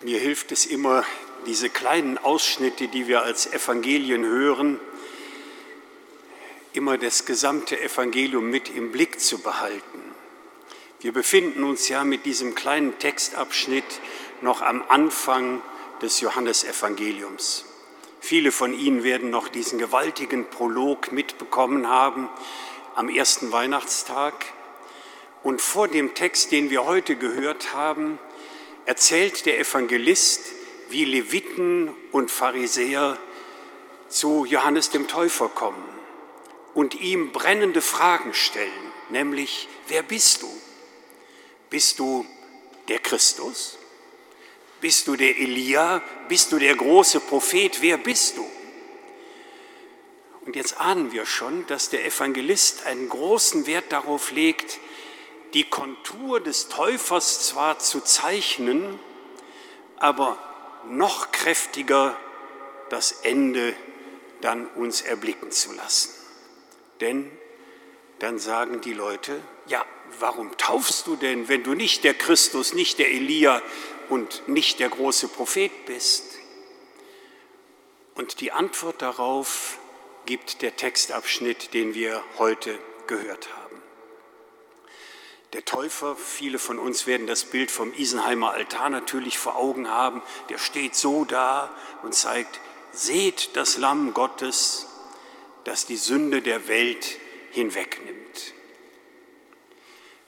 Mir hilft es immer, diese kleinen Ausschnitte, die wir als Evangelien hören, immer das gesamte Evangelium mit im Blick zu behalten. Wir befinden uns ja mit diesem kleinen Textabschnitt noch am Anfang des Johannesevangeliums. Viele von Ihnen werden noch diesen gewaltigen Prolog mitbekommen haben am ersten Weihnachtstag. Und vor dem Text, den wir heute gehört haben, erzählt der Evangelist, wie Leviten und Pharisäer zu Johannes dem Täufer kommen und ihm brennende Fragen stellen, nämlich, wer bist du? Bist du der Christus? Bist du der Elia? Bist du der große Prophet? Wer bist du? Und jetzt ahnen wir schon, dass der Evangelist einen großen Wert darauf legt, die Kontur des Täufers zwar zu zeichnen, aber noch kräftiger das Ende dann uns erblicken zu lassen. Denn dann sagen die Leute, ja, warum taufst du denn, wenn du nicht der Christus, nicht der Elia und nicht der große Prophet bist? Und die Antwort darauf gibt der Textabschnitt, den wir heute gehört haben. Der Täufer, viele von uns werden das Bild vom Isenheimer Altar natürlich vor Augen haben, der steht so da und zeigt, seht das Lamm Gottes, das die Sünde der Welt hinwegnimmt.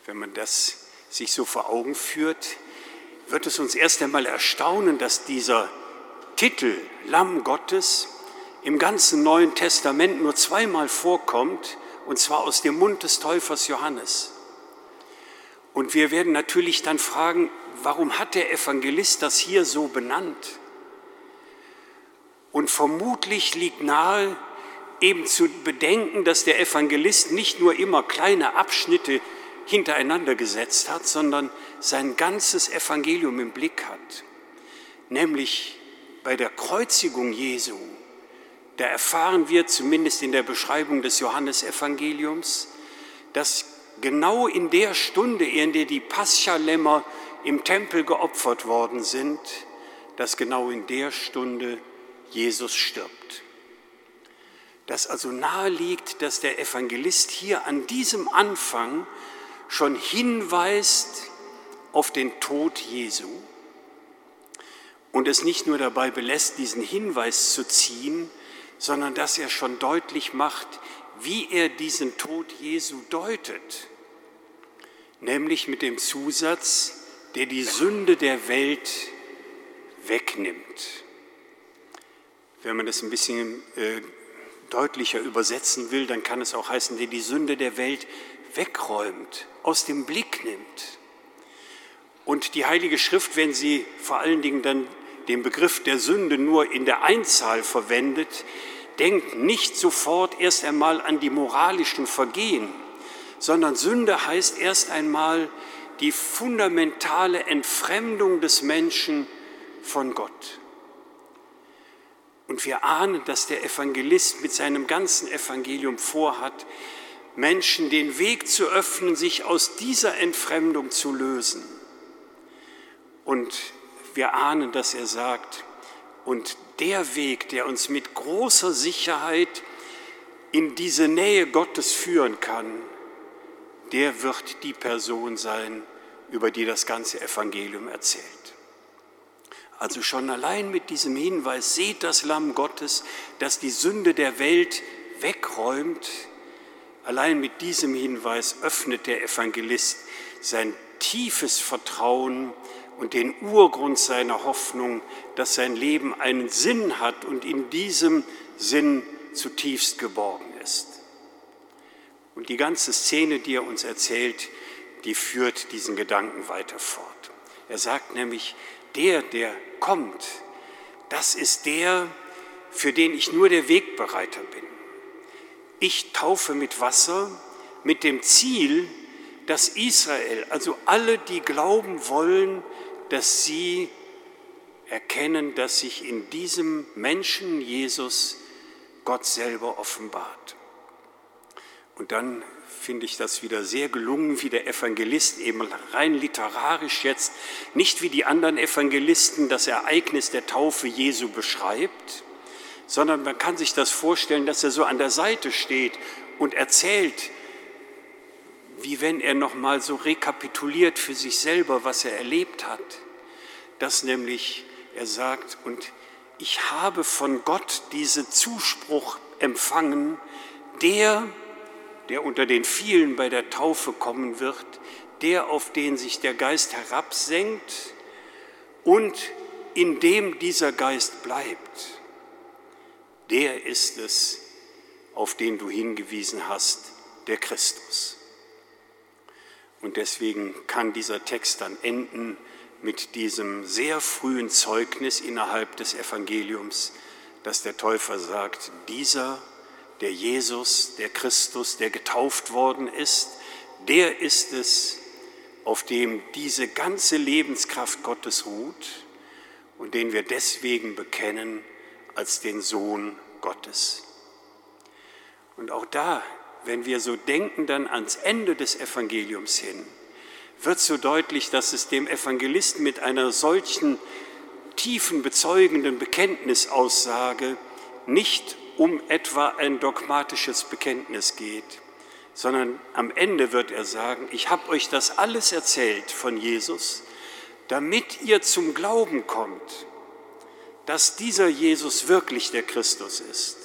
Wenn man das sich so vor Augen führt, wird es uns erst einmal erstaunen, dass dieser Titel Lamm Gottes im ganzen Neuen Testament nur zweimal vorkommt, und zwar aus dem Mund des Täufers Johannes. Und wir werden natürlich dann fragen, warum hat der Evangelist das hier so benannt? Und vermutlich liegt nahe, eben zu bedenken, dass der Evangelist nicht nur immer kleine Abschnitte hintereinander gesetzt hat, sondern sein ganzes Evangelium im Blick hat. Nämlich bei der Kreuzigung Jesu, da erfahren wir zumindest in der Beschreibung des Johannesevangeliums, dass genau in der Stunde, in der die Paschalämmer im Tempel geopfert worden sind, dass genau in der Stunde Jesus stirbt. Dass also nahe liegt, dass der Evangelist hier an diesem Anfang schon hinweist auf den Tod Jesu und es nicht nur dabei belässt, diesen Hinweis zu ziehen, sondern dass er schon deutlich macht, wie er diesen Tod Jesu deutet nämlich mit dem Zusatz, der die Sünde der Welt wegnimmt. Wenn man das ein bisschen äh, deutlicher übersetzen will, dann kann es auch heißen, der die Sünde der Welt wegräumt, aus dem Blick nimmt. Und die Heilige Schrift, wenn sie vor allen Dingen dann den Begriff der Sünde nur in der Einzahl verwendet, denkt nicht sofort erst einmal an die moralischen Vergehen, sondern Sünde heißt erst einmal die fundamentale Entfremdung des Menschen von Gott. Und wir ahnen, dass der Evangelist mit seinem ganzen Evangelium vorhat, Menschen den Weg zu öffnen, sich aus dieser Entfremdung zu lösen. Und wir ahnen, dass er sagt, und der Weg, der uns mit großer Sicherheit in diese Nähe Gottes führen kann, der wird die Person sein, über die das ganze Evangelium erzählt. Also schon allein mit diesem Hinweis, seht das Lamm Gottes, das die Sünde der Welt wegräumt, allein mit diesem Hinweis öffnet der Evangelist sein tiefes Vertrauen und den Urgrund seiner Hoffnung, dass sein Leben einen Sinn hat und in diesem Sinn zutiefst geborgen ist. Und die ganze Szene, die er uns erzählt, die führt diesen Gedanken weiter fort. Er sagt nämlich, der, der kommt, das ist der, für den ich nur der Wegbereiter bin. Ich taufe mit Wasser mit dem Ziel, dass Israel, also alle, die glauben wollen, dass sie erkennen, dass sich in diesem Menschen Jesus Gott selber offenbart. Und dann finde ich das wieder sehr gelungen, wie der Evangelist eben rein literarisch jetzt, nicht wie die anderen Evangelisten das Ereignis der Taufe Jesu beschreibt, sondern man kann sich das vorstellen, dass er so an der Seite steht und erzählt, wie wenn er noch mal so rekapituliert für sich selber, was er erlebt hat. Dass nämlich er sagt und ich habe von Gott diesen Zuspruch empfangen, der der unter den vielen bei der Taufe kommen wird, der, auf den sich der Geist herabsenkt und in dem dieser Geist bleibt, der ist es, auf den du hingewiesen hast, der Christus. Und deswegen kann dieser Text dann enden mit diesem sehr frühen Zeugnis innerhalb des Evangeliums, dass der Täufer sagt, dieser der Jesus, der Christus, der getauft worden ist, der ist es, auf dem diese ganze Lebenskraft Gottes ruht und den wir deswegen bekennen als den Sohn Gottes. Und auch da, wenn wir so denken dann ans Ende des Evangeliums hin, wird so deutlich, dass es dem Evangelisten mit einer solchen tiefen bezeugenden Bekenntnisaussage nicht um etwa ein dogmatisches Bekenntnis geht, sondern am Ende wird er sagen, ich habe euch das alles erzählt von Jesus, damit ihr zum Glauben kommt, dass dieser Jesus wirklich der Christus ist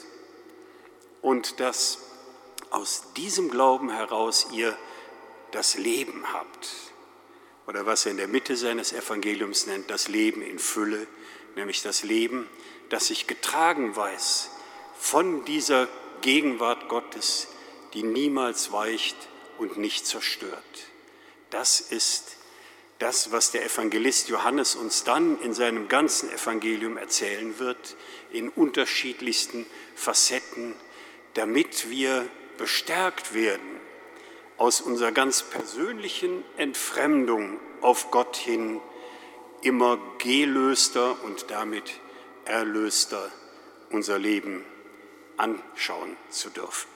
und dass aus diesem Glauben heraus ihr das Leben habt. Oder was er in der Mitte seines Evangeliums nennt, das Leben in Fülle, nämlich das Leben, das sich getragen weiß von dieser Gegenwart Gottes, die niemals weicht und nicht zerstört. Das ist das, was der Evangelist Johannes uns dann in seinem ganzen Evangelium erzählen wird, in unterschiedlichsten Facetten, damit wir bestärkt werden, aus unserer ganz persönlichen Entfremdung auf Gott hin immer gelöster und damit erlöster unser Leben anschauen zu dürfen.